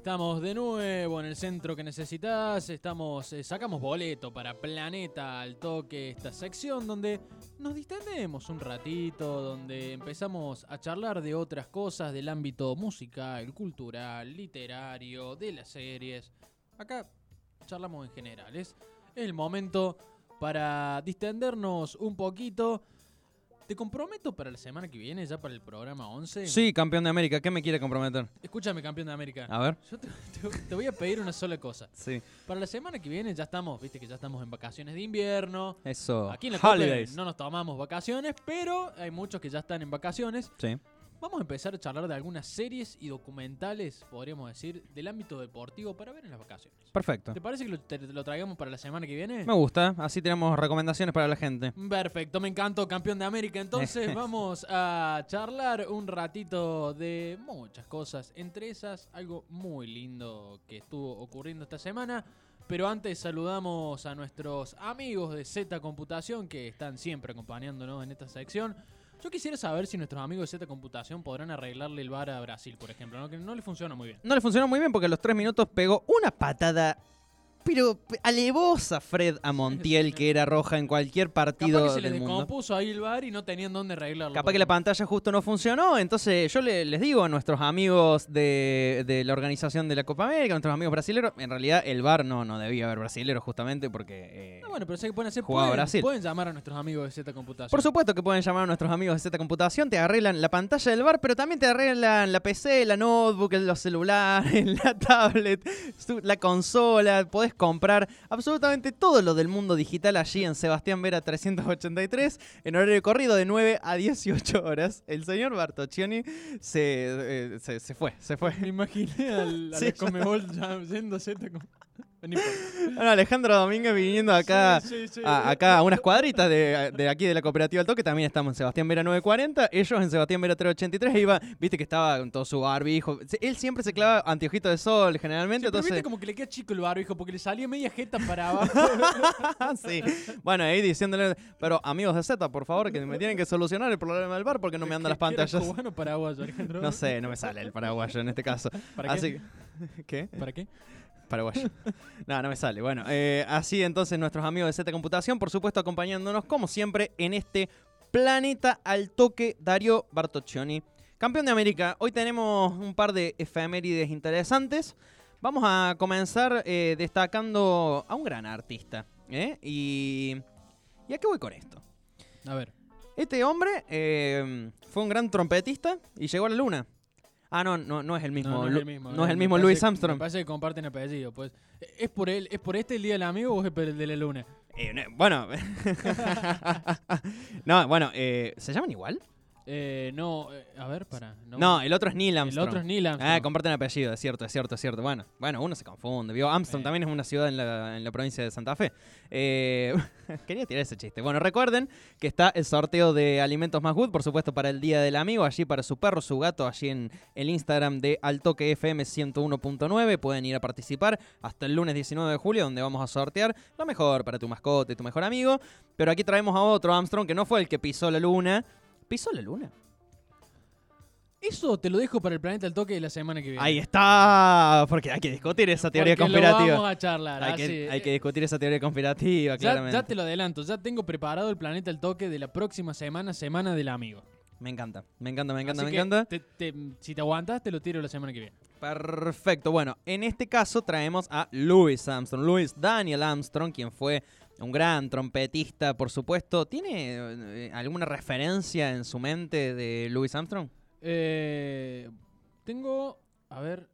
Estamos de nuevo en el centro que necesitas. Estamos, eh, sacamos boleto para Planeta al toque, esta sección donde nos distendemos un ratito, donde empezamos a charlar de otras cosas del ámbito musical, cultural, literario, de las series. Acá charlamos en general. Es el momento para distendernos un poquito. Te comprometo para la semana que viene, ya para el programa 11. Sí, campeón de América, ¿qué me quiere comprometer? Escúchame, campeón de América. A ver. Yo te, te- te voy a pedir una sola cosa. Sí. Para la semana que viene ya estamos, viste que ya estamos en vacaciones de invierno. Eso. Aquí en la Copa Holidays. no nos tomamos vacaciones, pero hay muchos que ya están en vacaciones. Sí. Vamos a empezar a charlar de algunas series y documentales, podríamos decir, del ámbito deportivo para ver en las vacaciones. Perfecto. ¿Te parece que lo, te- lo traigamos para la semana que viene? Me gusta, así tenemos recomendaciones para la gente. Perfecto, me encantó, campeón de América. Entonces vamos a charlar un ratito de muchas cosas. Entre esas, algo muy lindo que estuvo ocurriendo esta semana. Pero antes saludamos a nuestros amigos de Z Computación que están siempre acompañándonos en esta sección. Yo quisiera saber si nuestros amigos de Z Computación podrán arreglarle el bar a Brasil, por ejemplo, ¿no? que no le funciona muy bien. No le funcionó muy bien porque a los tres minutos pegó una patada, pero pe- alevosa Fred a Montiel, que era roja en cualquier partido Capaz que se les del mundo. descompuso ahí el bar y no tenían dónde arreglarlo. Capaz que la pantalla justo no funcionó, entonces yo le- les digo a nuestros amigos de, de la organización de la Copa América, a nuestros amigos brasileños, en realidad el VAR no, no debía haber brasileros justamente porque... eh, No, bueno, pero sé que pueden hacer. Pueden, Brasil. pueden llamar a nuestros amigos de Z Computación. Por supuesto que pueden llamar a nuestros amigos de Z Computación, te arreglan la pantalla del bar, pero también te arreglan la PC, la notebook, los celulares, la tablet, la consola. Podés comprar absolutamente todo lo del mundo digital allí en Sebastián Vera 383, en horario corrido de 9 a 18 horas. El señor Bartoccioni se, eh, se, se fue, se fue. Me imaginé al, al Sí, Comebol ya Z. Como... Bueno, Alejandro Domínguez viniendo acá, Sí, sí, sí. a, acá a unas cuadritas de, de aquí de la cooperativa El Toque. También estamos en Sebastián Vera 940. Ellos en Sebastián Vera 383. E iba, viste que estaba con todo su barbijo. Él siempre se clava anteojito de sol, generalmente. Pero viste entonces, como que le queda chico el barbijo porque le salía media jeta para abajo. sí. Bueno, ahí diciéndole, pero amigos de Z, por favor, que me tienen que solucionar el problema del bar porque no me andan las ¿Qué- qué era pantallas. cubano paraguayo, Alejandro? No sé, no me sale el paraguayo en este caso. ¿Para Así qué? ¿Qué? ¿Para qué? Paraguayo. No, no me sale. Bueno, eh, así entonces nuestros amigos de Z Computación, por supuesto, acompañándonos como siempre en este planeta al toque Dario Bartoccioni. Campeón de América, hoy tenemos un par de efemérides interesantes. Vamos a comenzar eh, destacando a un gran artista. ¿eh? Y, ¿Y a qué voy con esto? A ver. Este hombre eh, fue un gran trompetista y llegó a la luna. Ah, no, no, no es el mismo. No, no es el mismo. no es el me mismo parece- Louis Me Armstrong. parece que comparten apellido. Pues. ¿Es por él, ¿Es por este el día del amigo o es por el de la luna? Eh, no, bueno. no, bueno, eh, ¿se llaman igual? Eh, no, eh, a ver, para. No, No, el otro es Neil el Armstrong. otro es Neil Armstrong. Ah, comparten apellido, es cierto, es cierto, es cierto. Bueno, bueno, uno se confunde. ¿vio? Armstrong Eh. también es una ciudad en la, en la provincia de Santa Fe. Eh, quería tirar ese chiste. Bueno, recuerden que está el sorteo de alimentos más good, por supuesto, para el Día del Amigo, allí para su perro, su gato, allí en el Instagram de Altoque FM 101.9. Pueden ir a participar hasta el lunes 19 de julio, donde vamos a sortear lo mejor para tu mascota y tu mejor amigo. Pero aquí traemos a otro Armstrong que no fue el que pisó la luna. ¿Pisó la luna? Eso te lo dejo para el planeta al toque de la semana que viene. Ahí está, porque hay que discutir esa teoría Porque conspirativa. Lo vamos a charlar. Hay así, que, hay eh, que discutir esa teoría conspirativa, ya, claramente. ya te lo adelanto, ya tengo preparado el planeta al toque de la próxima semana, Semana del Amigo. Me encanta, me encanta, me encanta, Así me que encanta. te- te- si te aguantas, te lo tiro la semana que viene. Perfecto. Bueno, en este caso traemos a Louis Armstrong. Louis Daniel Armstrong, quien fue un gran trompetista, por supuesto. ¿Tiene eh, alguna referencia en su mente de Louis Armstrong? Eh, tengo, a ver,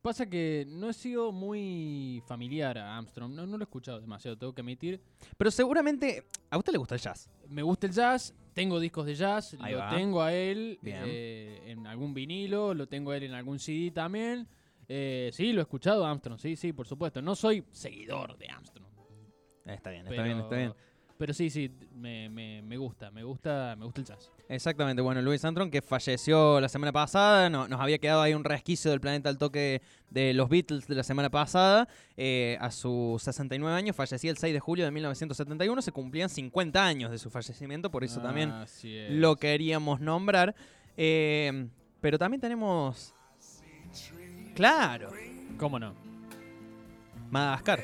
pasa que no he sido muy familiar a Armstrong, no, no lo he escuchado demasiado, tengo que admitir. Pero seguramente a usted le gusta el jazz. Me gusta el jazz, tengo discos de jazz, Ahí lo va. tengo a él eh, en algún vinilo, lo tengo a él en algún CD también. Eh, sí, lo he escuchado a Armstrong, sí, sí, por supuesto. No soy seguidor de Armstrong. Está bien, está pero, bien, está bien. Pero sí, sí, me, me- me gusta, me gusta, me gusta el jazz. Exactamente, bueno, Louis Armstrong que falleció la semana pasada, no- nos había quedado ahí un resquicio del planeta al toque de los Beatles de la semana pasada, eh, a sus 69 años, fallecía el 6 de julio de 1971, se cumplían 50 años de su fallecimiento, por eso también es. lo queríamos nombrar. Eh, pero también tenemos... Claro, ¿Cómo no? Madagascar.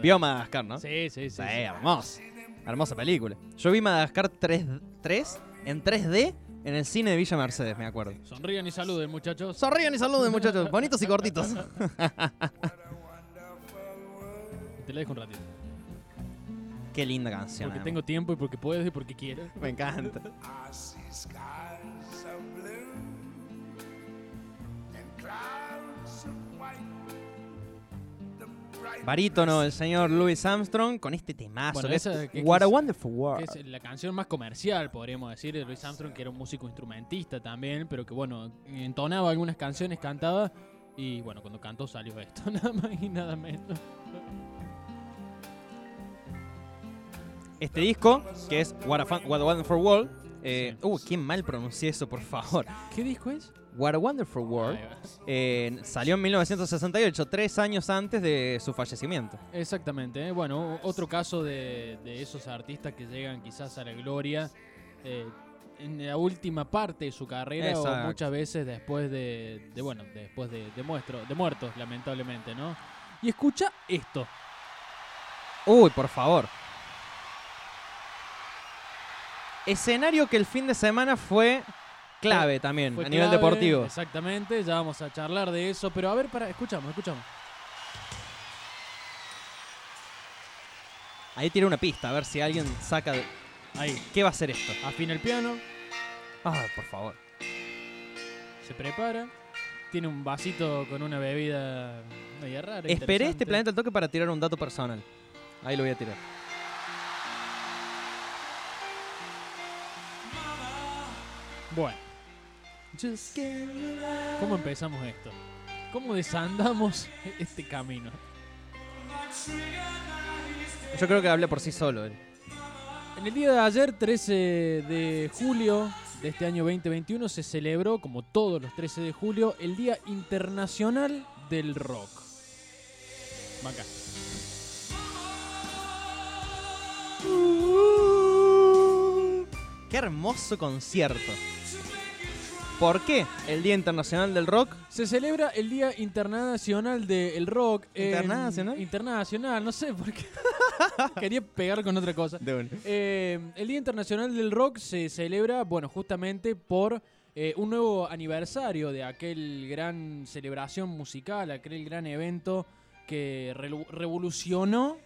Vio Madagascar, ¿no? Sí, sí, sí. Sí, hermosa. Hermosa película. Yo vi Madagascar 3, 3 en 3D en el cine de Villa Mercedes, me acuerdo. Sonrían y saluden, muchachos. Sonrían y saluden, muchachos. Bonitos y cortitos. Te la dejo un ratito. Qué linda canción. Porque además. tengo tiempo y porque puedo y porque quiero. Me encanta. Barítono, el señor Louis Armstrong, con este temazo. Bueno, que es que- What que a es- Wonderful Que World. es la canción más comercial, podríamos decir, de Louis Armstrong, que era un músico instrumentista también, pero que bueno, entonaba algunas canciones, cantaba. Y bueno, cuando cantó salió esto, nada más y nada menos. Este disco, que es What a, Fun- What a Wonderful World. Eh, Sí. Uh, qué mal pronuncié eso, por favor. ¿Qué disco es? What a Wonderful World. Va. eh, salió en 1968, tres años antes de su fallecimiento. Exactamente, ¿eh? bueno, otro caso de, de esos artistas que llegan quizás a la gloria eh, en la última parte de su carrera o muchas veces después de, de, bueno, después de, de, muestro- de muertos, lamentablemente, ¿no? Y escucha esto. Uy, por favor. Escenario que el fin de semana fue clave también a nivel deportivo. Exactamente, ya vamos a charlar de eso, pero a ver, para, escuchamos, escuchamos. Ahí tira una pista, a ver si alguien saca. de- Ahí, ¿Qué va a ser esto? afina el piano, Ah, por favor. se prepara, tiene un vasito con una bebida media rara. Esperé este planeta al toque para tirar un dato personal. Ahí lo voy a tirar. Bueno. ¿Cómo empezamos esto? ¿Cómo desandamos este camino? Yo creo que habla por sí solo. él. En el día de ayer, 13 de julio de este año 2021, se celebró, como todos los 13 de julio, el Día Internacional del Rock. Acá. Qué hermoso concierto. ¿Por qué el Día Internacional del Rock? Se celebra el Día Internacional del Rock. ¿Internacional? Internacional, no sé por qué. Quería pegar con otra cosa. Eh, el Día Internacional del Rock se celebra, bueno, justamente por eh, un nuevo aniversario de aquel gran celebración musical, aquel gran evento que revolucionó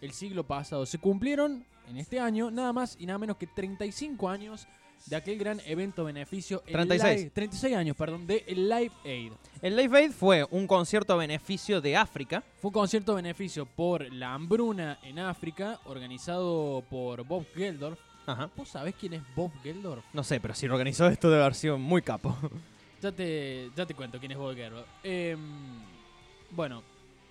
el siglo pasado. Se cumplieron en este año nada más y nada menos que 35 años de aquel gran evento beneficio. el 36. Live- 36 años, perdón, de el Live Aid. El Live Aid fue un concierto beneficio de África. Fue un concierto beneficio por la hambruna en África, organizado por Bob Geldorf. Ajá. ¿Vos sabés quién es Bob Geldorf? No sé, pero si lo organizó esto debe haber sido muy capo. Ya te, ya te cuento quién es Bob Geldorf. Em, bueno,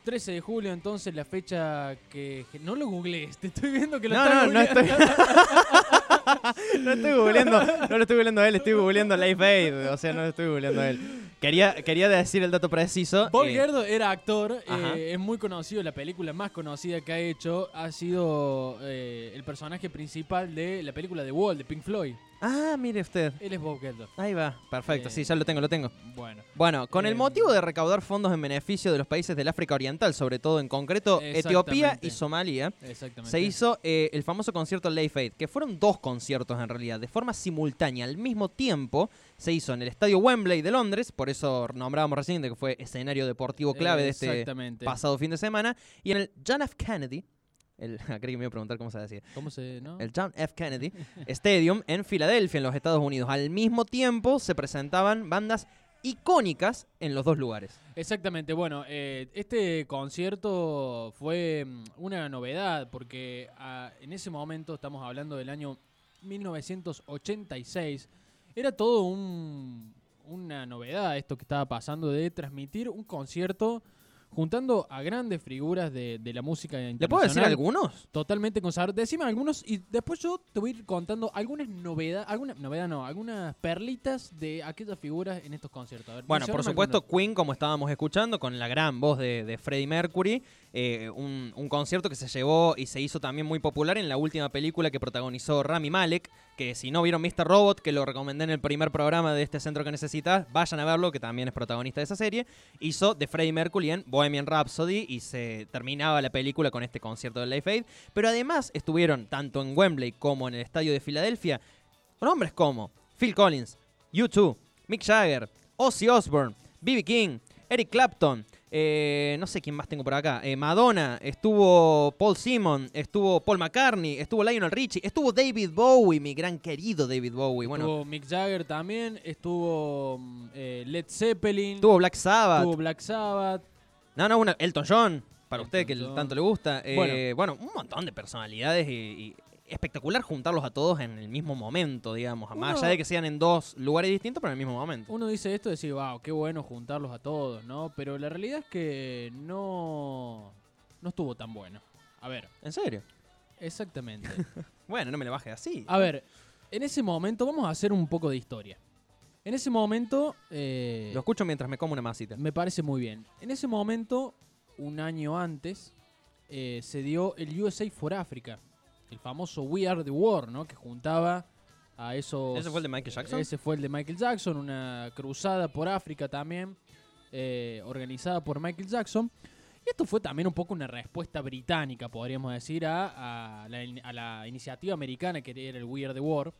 13 de julio entonces la fecha que... No lo googlees, te estoy viendo que lo No, estás no, no estoy. no estoy googleando, no lo estoy googleando a él, estoy googleando Live Aid. O sea, no lo estoy googleando a él. Quería, quería decir el dato preciso. Bob eh, Geldorf era actor, eh, es muy conocido, la película más conocida que ha hecho ha sido eh, el personaje principal de la película The Wall de Pink Floyd. Ah, mire usted. Él es Bob Geldof. Ahí va. Perfecto, Eh, sí, ya lo tengo, lo tengo. Bueno. Bueno, con el Em, motivo de recaudar fondos en beneficio de los países del África Oriental, sobre todo en concreto Etiopía Exactamente. y Somalia, Exactamente. se hizo eh, el famoso concierto Live Aid, que fueron dos conciertos en realidad, de forma simultánea, al mismo tiempo. Se hizo en el estadio Wembley de Londres, por eso nombrábamos recién de que fue escenario deportivo clave de este Exactamente. pasado fin de semana, y en el John F. Kennedy, el, creí que me iba a preguntar cómo se decía, ¿Cómo se.? No? el John F. Kennedy Stadium en Filadelfia, en los Estados Unidos. Al mismo tiempo se presentaban bandas icónicas en los dos lugares. Exactamente, bueno, eh, este concierto fue mm, una novedad porque ah, en ese momento, estamos hablando del año 1986, era todo un- una novedad esto que estaba pasando de transmitir un concierto juntando a grandes figuras de, de la música ¿Le puedo decir internacional. algunos? Totalmente consagrados. Decime algunos y después yo te voy a ir contando algunas novedades, algunas novedad no, algunas perlitas de aquellas figuras en estos conciertos. Ver, Bueno, por supuesto. Queen, como estábamos escuchando, con la gran voz de, de Freddie Mercury. eh, un, un concierto que se llevó y se hizo también muy popular en la última película que protagonizó Rami Malek. Que si no vieron Mr. Robot, que lo recomendé en el primer programa de este centro que necesitas, vayan a verlo, que también es protagonista de esa serie. Hizo de Freddie Mercury en Bohemian Rhapsody y se terminaba la película con este concierto de Life Aid. Pero además estuvieron tanto en Wembley como en el estadio de Filadelfia con hombres como Phil Collins, U2, Mick Jagger, Ozzy Osbourne, B.B. King, Eric Clapton, eh, no sé quién más tengo por acá, eh, Madonna, estuvo Paul Simon, estuvo Paul McCartney, estuvo Lionel Richie, estuvo David Bowie, mi gran querido David Bowie, bueno, Estuvo Mick Jagger también, estuvo mm, eh, Led Zeppelin, estuvo Black Sabbath, estuvo Black Sabbath. no, no, una, Elton John, para Elton usted que John. tanto le gusta, Bueno. bueno. un montón de personalidades y, y espectacular juntarlos a todos en el mismo momento, digamos, más allá de que sean en dos lugares distintos, pero en el mismo momento. Uno dice esto y decir, wow, qué bueno juntarlos a todos, ¿no? Pero la realidad es que no, no estuvo tan bueno. A ver, ¿En serio? exactamente. Bueno, no me le baje así. A ver, en ese momento vamos a hacer un poco de historia. En ese momento, eh, Lo escucho mientras me como una masita. me parece muy bien. En ese momento, un año antes, eh, se dio el USA for Africa, el famoso We Are the War, ¿no? Que juntaba a esos. ¿Ese fue el de Michael Jackson? Ese fue el de Michael Jackson, una cruzada por África también, eh, organizada por Michael Jackson. Y esto fue también un poco una respuesta británica, podríamos decir, a, a la, in- a la iniciativa americana que era el We Are the War,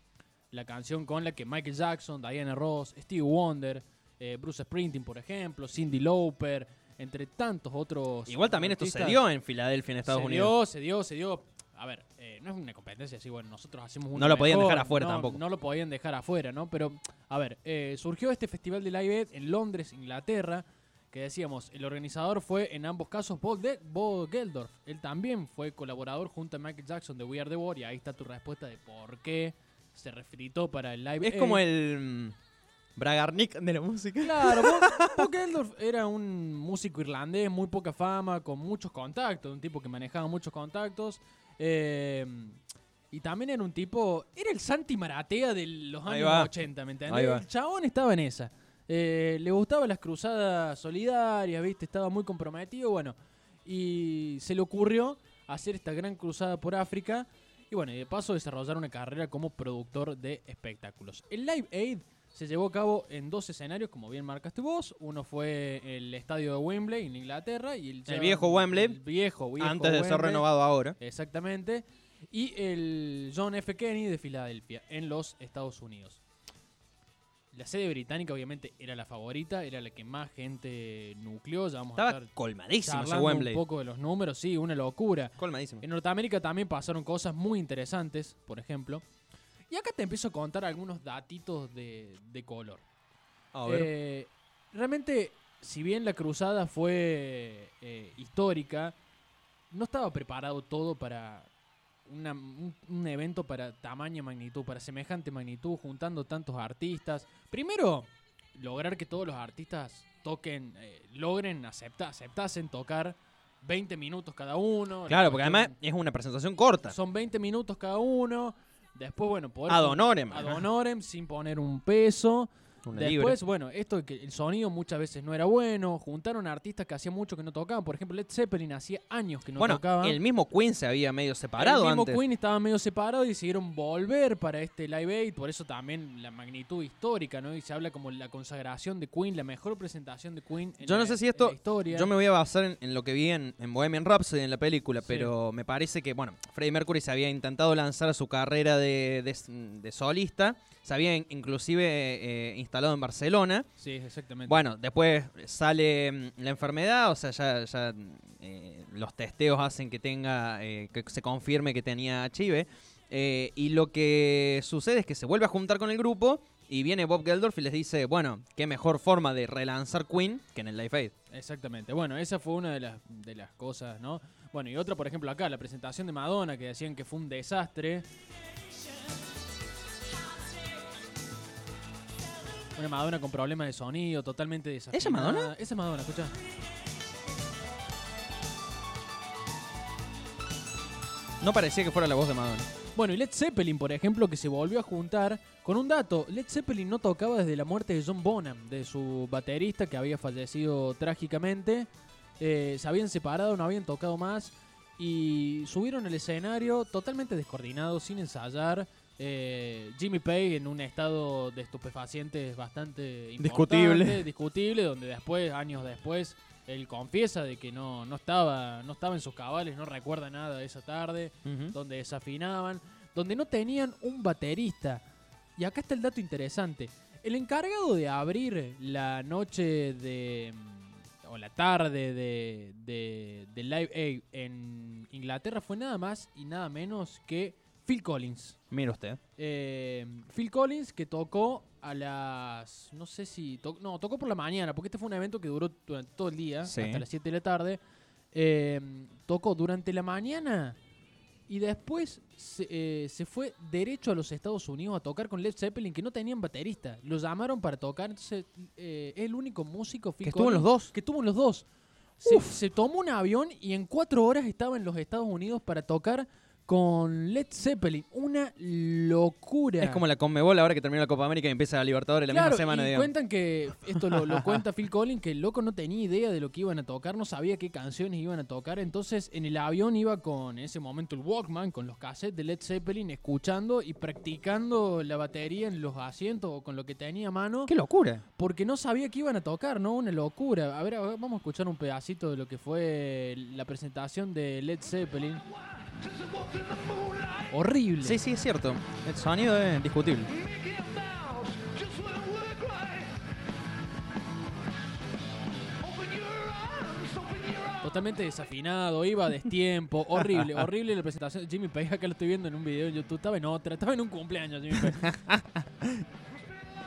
la canción con la que Michael Jackson, Diana Ross, Stevie Wonder, eh, Bruce Springsteen, por ejemplo, Cindy Lauper, entre tantos otros. Igual también esto se dio en Filadelfia, en Estados se Unidos. dio, se dio, se dio. A ver, eh, no es una competencia así, bueno, nosotros hacemos una No lo podían mejor, dejar afuera no, tampoco. No lo podían dejar afuera, ¿no? Pero, a ver, eh, surgió este festival de Live Aid en Londres, Inglaterra, que decíamos, el organizador fue en ambos casos Bob, de Bob Geldorf. Él también fue colaborador junto a Michael Jackson de We Are the War, y ahí está tu respuesta de por qué se refritó para el Live Es Aid. como el mm, Bragarnik de la música. Claro, Bob, Geldof era un músico irlandés, muy poca fama, con muchos contactos, un tipo que manejaba muchos contactos. Eh, y también era un tipo, era el Santi Maratea de los Ahí años va. 80, ¿me entendés? Ahí va. El chabón estaba en esa. Eh, le gustaban las cruzadas solidarias, ¿viste? Estaba muy comprometido, bueno. Y se le ocurrió hacer esta gran cruzada por África. Y bueno, y de paso desarrollar una carrera como productor de espectáculos. El Live Aid se llevó a cabo en dos escenarios, como bien marcaste vos. Uno fue el estadio de Wembley en Inglaterra y el, El viejo Wembley, el viejo, viejo Antes de ser renovado ahora. Exactamente. Y el John F. Kennedy de Filadelfia, en los Estados Unidos. La sede británica, obviamente, era la favorita, era la que más gente nucleó. Ya vamos a Estaba estar colmadísimo ese Wembley. un poco de los números, sí, una locura. Colmadísimo. En Norteamérica también pasaron cosas muy interesantes, por ejemplo. Y acá te empiezo a contar algunos datitos de, de color. A ver. Eh, realmente, si bien la cruzada fue eh, histórica, no estaba preparado todo para una- un, un evento para tamaño magnitud, para semejante magnitud, juntando tantos artistas. Primero, lograr que todos los artistas toquen, eh, logren aceptar, aceptasen tocar 20 minutos cada uno. La claro, porque además es una presentación corta. son 20 minutos cada uno. Después, bueno, poder. Ad honorem. Ad honorem, sin poner un peso. Una libre. Después, bueno, esto de que el sonido muchas veces no era bueno. Juntaron artistas que hacía mucho que no tocaban. Por ejemplo, Led Zeppelin hacía años que no bueno, tocaba. el mismo Queen se había medio separado el mismo antes. Queen estaba medio separado y decidieron volver para este Live Aid. Por eso también la magnitud histórica, ¿no? Y se habla como la consagración de Queen, la mejor presentación de Queen en Yo no la- sé si esto- la historia. Yo me voy a basar en, en lo que vi en, en Bohemian Rhapsody en la película, Sí. pero me parece que, bueno, Freddie Mercury se había intentado lanzar a su carrera de, de- de solista, se había in- inclusive eh, instalado en Barcelona. Sí, exactamente. Bueno, después sale mm, la enfermedad, o sea, ya, ya, eh, los testeos hacen que tenga, eh, que se confirme que tenía HIV. eh, y lo que sucede es que se vuelve a juntar con el grupo y viene Bob Geldorf y les dice, bueno, qué mejor forma de relanzar Queen que en el Live Aid. Exactamente. Bueno, esa fue una de las, de las cosas, ¿no? Bueno, y otra, por ejemplo, acá, la presentación de Madonna, que decían que fue un desastre. Una Madonna con problemas de sonido, totalmente desafinada. Madonna? Esa es Madonna, escucha. No parecía que fuera la voz de Madonna. Bueno, y Led Zeppelin, por ejemplo, que se volvió a juntar con un dato. Led Zeppelin no tocaba desde la muerte de John Bonham, de su baterista que había fallecido trágicamente. Eh, se habían separado, no habían tocado más. Y subieron al escenario totalmente descoordinados, sin ensayar. Eh, Jimmy Page en un estado de estupefacientes bastante Discutible. discutible, donde después, años después, él confiesa de que no, no, estaba, no estaba en sus cabales, no recuerda nada de esa tarde donde desafinaban, donde no tenían un baterista. Y acá está el dato interesante. El encargado de abrir la noche de. mm, o la tarde de, de, de Live Aid en Inglaterra fue nada más y nada menos que Phil Collins. Mira usted. Eh, Phil Collins que tocó a las. No sé si. to- no, tocó por la mañana, porque este fue un evento que duró durante todo el día, Sí. hasta las 7 de la tarde. Eh, tocó durante la mañana y después se, eh, se fue derecho a los Estados Unidos a tocar con Led Zeppelin, que no tenían baterista. Lo llamaron para tocar, entonces es el único músico Phil Que estuvo en los dos. Que estuvo en los dos. Se, se tomó un avión y en cuatro horas estaba en los Estados Unidos para tocar con Led Zeppelin. Una locura. Es como la Conmebol ahora que termina la Copa América y empieza la Libertadores la Claro, misma semana, y digamos. cuentan que, esto lo, lo cuenta Phil Collins, que el loco no tenía idea de lo que iban a tocar, no sabía qué canciones iban a tocar, entonces en el avión iba con, en ese momento, el Walkman, con los cassettes de Led Zeppelin, escuchando y practicando la batería en los asientos o con lo que tenía a mano, ¡Qué locura! porque no sabía qué iban a tocar, ¿no? Una locura. A ver, a ver, vamos a escuchar un pedacito de lo que fue la presentación de Led Zeppelin. Horrible. Sí, sí, es cierto. El sonido es discutible. Totalmente desafinado, iba a destiempo, horrible, horrible la presentación Jimmy Page. Acá lo estoy viendo en un video en YouTube, estaba en otra, estaba en un cumpleaños Jimmy Page.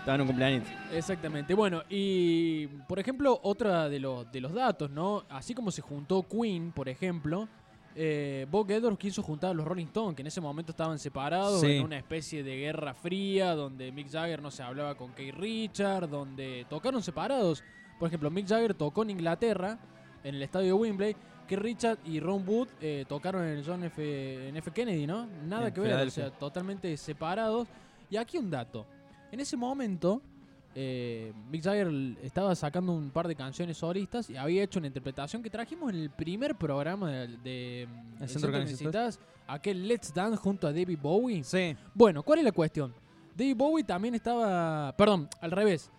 Estaba en un cumpleaños. Exactamente. Bueno, y por ejemplo, otra de los, de los datos, ¿no? Así como se juntó Queen, por ejemplo, eh, Bob Geldof quiso juntar a los Rolling Stones, que en ese momento estaban separados Sí. en una especie de guerra fría, donde Mick Jagger no se hablaba con Keith Richard, donde tocaron separados. Por ejemplo, Mick Jagger tocó en Inglaterra, en el estadio de Wembley. Keith Richard y Ron Wood eh, tocaron en el John F. en F. Kennedy, ¿no? Nada En que ver, o sea, totalmente separados. Y aquí un dato. En ese momento, eh, Mick Jagger estaba sacando un par de canciones solistas y había hecho una interpretación que trajimos en el primer programa de, de El Centro necesitas, aquel Let's Dance junto a David Bowie. Sí. Bueno, ¿cuál es la cuestión? David Bowie también estaba, perdón, al revés.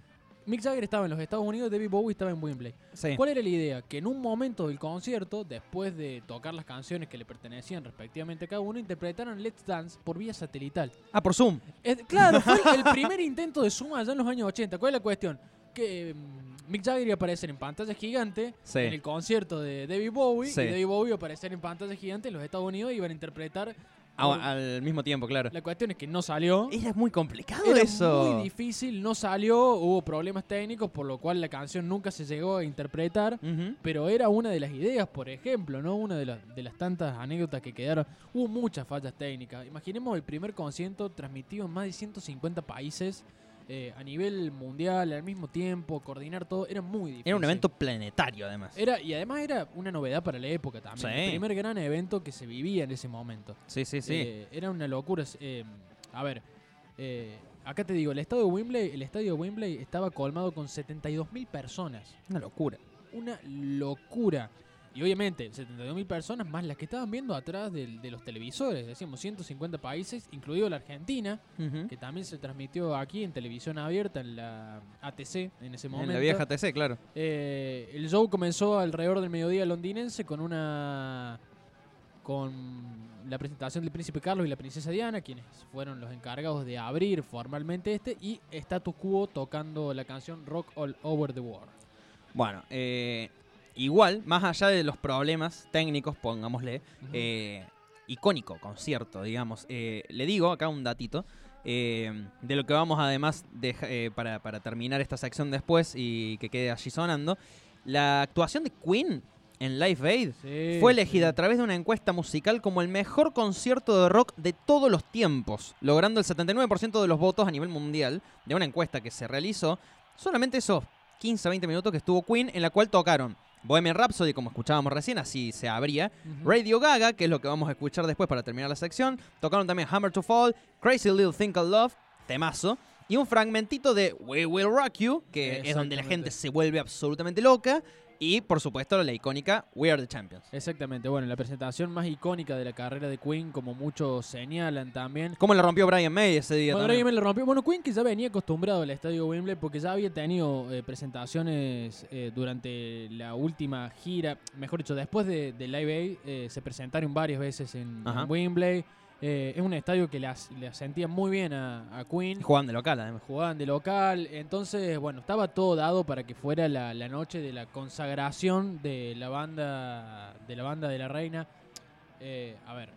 Mick Jagger estaba en los Estados Unidos, David Bowie estaba en Wembley. Sí. ¿Cuál era la idea? Que en un momento del concierto, después de tocar las canciones que le pertenecían respectivamente a cada uno, interpretaron Let's Dance por vía satelital. Ah, por Zoom. Es- claro, fue el, primer intento de Zoom allá en los años 80. ¿Cuál es la cuestión? Que mm, Mick Jagger iba a aparecer en pantalla gigante Sí. en el concierto de David Bowie Sí. y David Bowie iba a aparecer en pantalla gigante en los Estados Unidos y iban a interpretar. Ah, al mismo tiempo, claro. La cuestión es que no salió. Era muy complicado Era eso. muy difícil, no salió, hubo problemas técnicos, por lo cual la canción nunca se llegó a interpretar. Ujú. Pero era una de las ideas, por ejemplo, ¿no? Una de, las- de las tantas anécdotas que quedaron. Hubo muchas fallas técnicas. Imaginemos el primer concierto transmitido en más de 150 países eh, a nivel mundial al mismo tiempo, coordinar todo, era muy difícil. Era un evento planetario, además. Era, y además era una novedad para la época también. Sí. El primer gran evento que se vivía en ese momento. Sí, sí, sí. Eh, era una locura. eh, a ver, eh, acá te digo, el estadio de Wembley, el estadio de Wembley estaba colmado con 72.000 personas. Una locura. Una locura. Y obviamente, 72.000 personas más las que estaban viendo atrás de, los televisores. Decíamos 150 países, incluido la Argentina, que también se transmitió aquí en televisión abierta, en la ATC en ese momento. En la vieja TC, claro. Eh, el show comenzó alrededor del mediodía londinense con una con la presentación del príncipe Carlos y la princesa Diana, quienes fueron los encargados de abrir formalmente este, y Status Quo tocando la canción Rock All Over the World. Bueno, eh, igual, más allá de los problemas técnicos, pongámosle, eh, icónico concierto, digamos. Eh, le digo acá un datito. eh, de lo que vamos además para, para terminar esta sección después y que quede allí sonando. La actuación de Queen en Live Aid Sí, fue elegida sí. a través de una encuesta musical como el mejor concierto de rock de todos los tiempos, logrando el 79% de los votos a nivel mundial de una encuesta que se realizó solamente esos 15-20 minutos que estuvo Queen, en la cual tocaron Bohemian Rhapsody, como escuchábamos recién, así se abría. Radio Gaga, que es lo que vamos a escuchar después para terminar la sección, tocaron también Hammer to Fall, Crazy Little Thing Called Love, temazo, y un fragmentito de We Will Rock You, que es donde la gente se vuelve absolutamente loca, y por supuesto la icónica We Are the Champions. Exactamente, bueno, la presentación más icónica de la carrera de Queen, como muchos señalan también. ¿Cómo le rompió Brian May ese día? Bueno, también? Brian May le rompió. Bueno, Queen que ya venía acostumbrado al estadio Wembley porque ya había tenido eh, presentaciones eh, durante la última gira. Mejor dicho, después de, de Live Aid eh, se presentaron varias veces en, en Wembley. Eh, es un estadio que le, as- le asentía muy bien a, a Queen. Jugaban de local, además. Jugaban de local. Entonces, bueno, estaba todo dado para que fuera la, la noche de la consagración de la banda de la banda de la reina. Eh, a ver,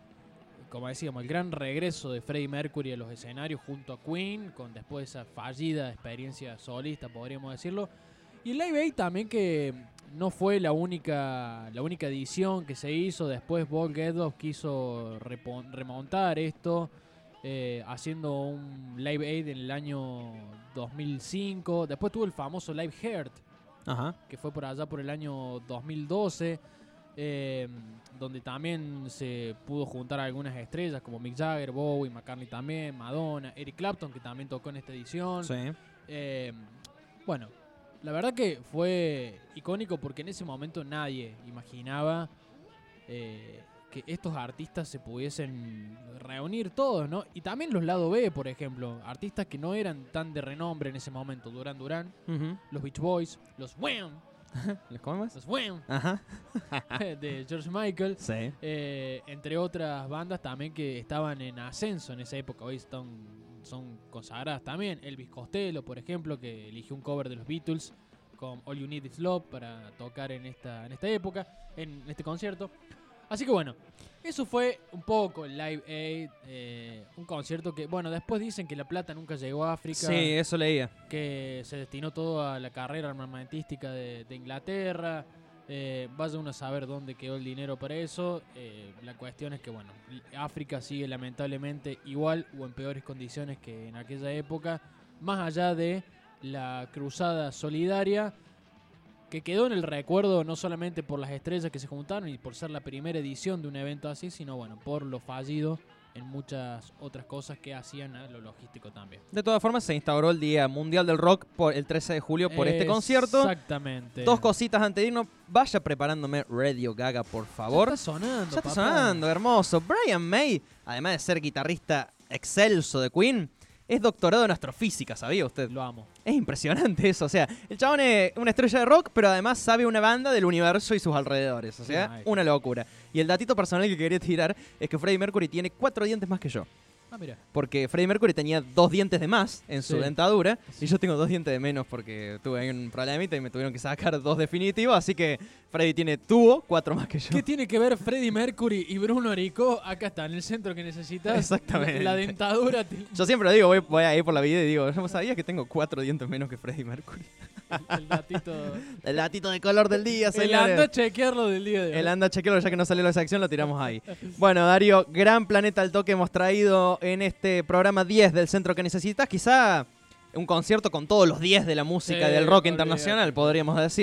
como decíamos, el gran regreso de Freddie Mercury a los escenarios junto a Queen, con después esa fallida experiencia solista, podríamos decirlo. Y el Live Aid también que no fue la única la única edición que se hizo. Después Bob Geldof quiso remontar esto eh, haciendo un Live Aid en el año 2005. Después tuvo el famoso Live Heart, Ajá. que fue por allá por el año 2012, eh, donde también se pudo juntar algunas estrellas como Mick Jagger, Bowie, McCartney también, Madonna, Eric Clapton, que también tocó en esta edición. Sí. Eh, bueno, la verdad que fue icónico porque en ese momento nadie imaginaba eh, que estos artistas se pudiesen reunir todos, ¿no? Y también los lado B, por ejemplo, artistas que no eran tan de renombre en ese momento, Duran Duran, los Beach Boys, los Wham, ¿Les comemos? los Wham Ajá. de George Michael, Sí. eh, entre otras bandas también que estaban en ascenso en esa época, hoy están, son consagradas también. Elvis Costello, por ejemplo, que eligió un cover de los Beatles con All You Need Is Love para tocar en esta, en esta época, en este concierto. Así que bueno, eso fue un poco el Live Aid, eh, un concierto que, bueno, después dicen que La Plata nunca llegó a África Sí, eso leía. que se destinó todo a la carrera armamentística de, de Inglaterra. Eh, vaya uno a saber dónde quedó el dinero para eso. Eh, la cuestión es que, bueno, África sigue lamentablemente igual o en peores condiciones que en aquella época, más allá de la cruzada solidaria que quedó en el recuerdo no solamente por las estrellas que se juntaron y por ser la primera edición de un evento así, sino bueno, por lo fallido en muchas otras cosas que hacían a lo logístico también. De todas formas, se instauró el Día Mundial del Rock por el 13 de julio por este concierto. Exactamente. Dos cositas antes de irnos. Vaya preparándome Radio Gaga, por favor. Ya está sonando. Ya está papá. sonando, hermoso. Brian May, además de ser guitarrista excelso de Queen, es doctorado en astrofísica, ¿sabía usted? Lo amo. Es impresionante eso, o sea, el chabón es una estrella de rock, pero además sabe una banda del universo y sus alrededores, o sea, una locura. Y el datito personal que quería tirar es que Freddie Mercury tiene cuatro dientes más que yo. Ah, mira. Porque Freddie Mercury tenía dos dientes de más en su Sí. dentadura y yo tengo dos dientes de menos porque tuve ahí un problemita y me tuvieron que sacar dos definitivos, así que Freddie tiene tuvo cuatro más que yo. ¿Qué tiene que ver Freddie Mercury y Bruno Arico? Acá está, en el centro que necesitas. Exactamente. La, la dentadura. te- Yo siempre lo digo, voy, voy a ir por la vida y digo, ¿no sabías que tengo cuatro dientes menos que Freddie Mercury? el datito. El datito de color del día, el señores. anda a chequearlo del día de hoy. El anda, chequealo, ya que no salió la sección, lo tiramos ahí. Bueno, Darío, gran planeta al toque hemos traído en este programa 10 del centro que necesitas. Quizá un concierto con todos los 10 de la música Sí, del rock internacional, podríamos decir.